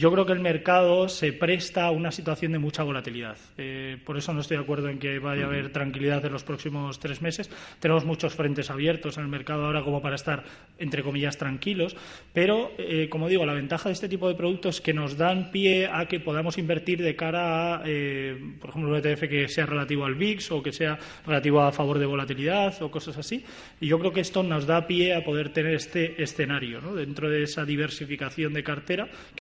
yo creo que el mercado se presta a una situación de mucha volatilidad. Eh, por eso no estoy de acuerdo en que vaya a haber tranquilidad en los próximos tres meses. Tenemos muchos frentes abiertos en el mercado ahora como para estar, entre comillas, tranquilos. Pero, eh, como digo, la ventaja de este tipo de productos es que nos dan pie a que podamos invertir de cara a, eh, por ejemplo, un ETF que sea relativo al VIX o que sea relativo a favor de volatilidad o cosas así. Y yo creo que esto nos da pie a poder tener este escenario dentro de esa diversificación de cartera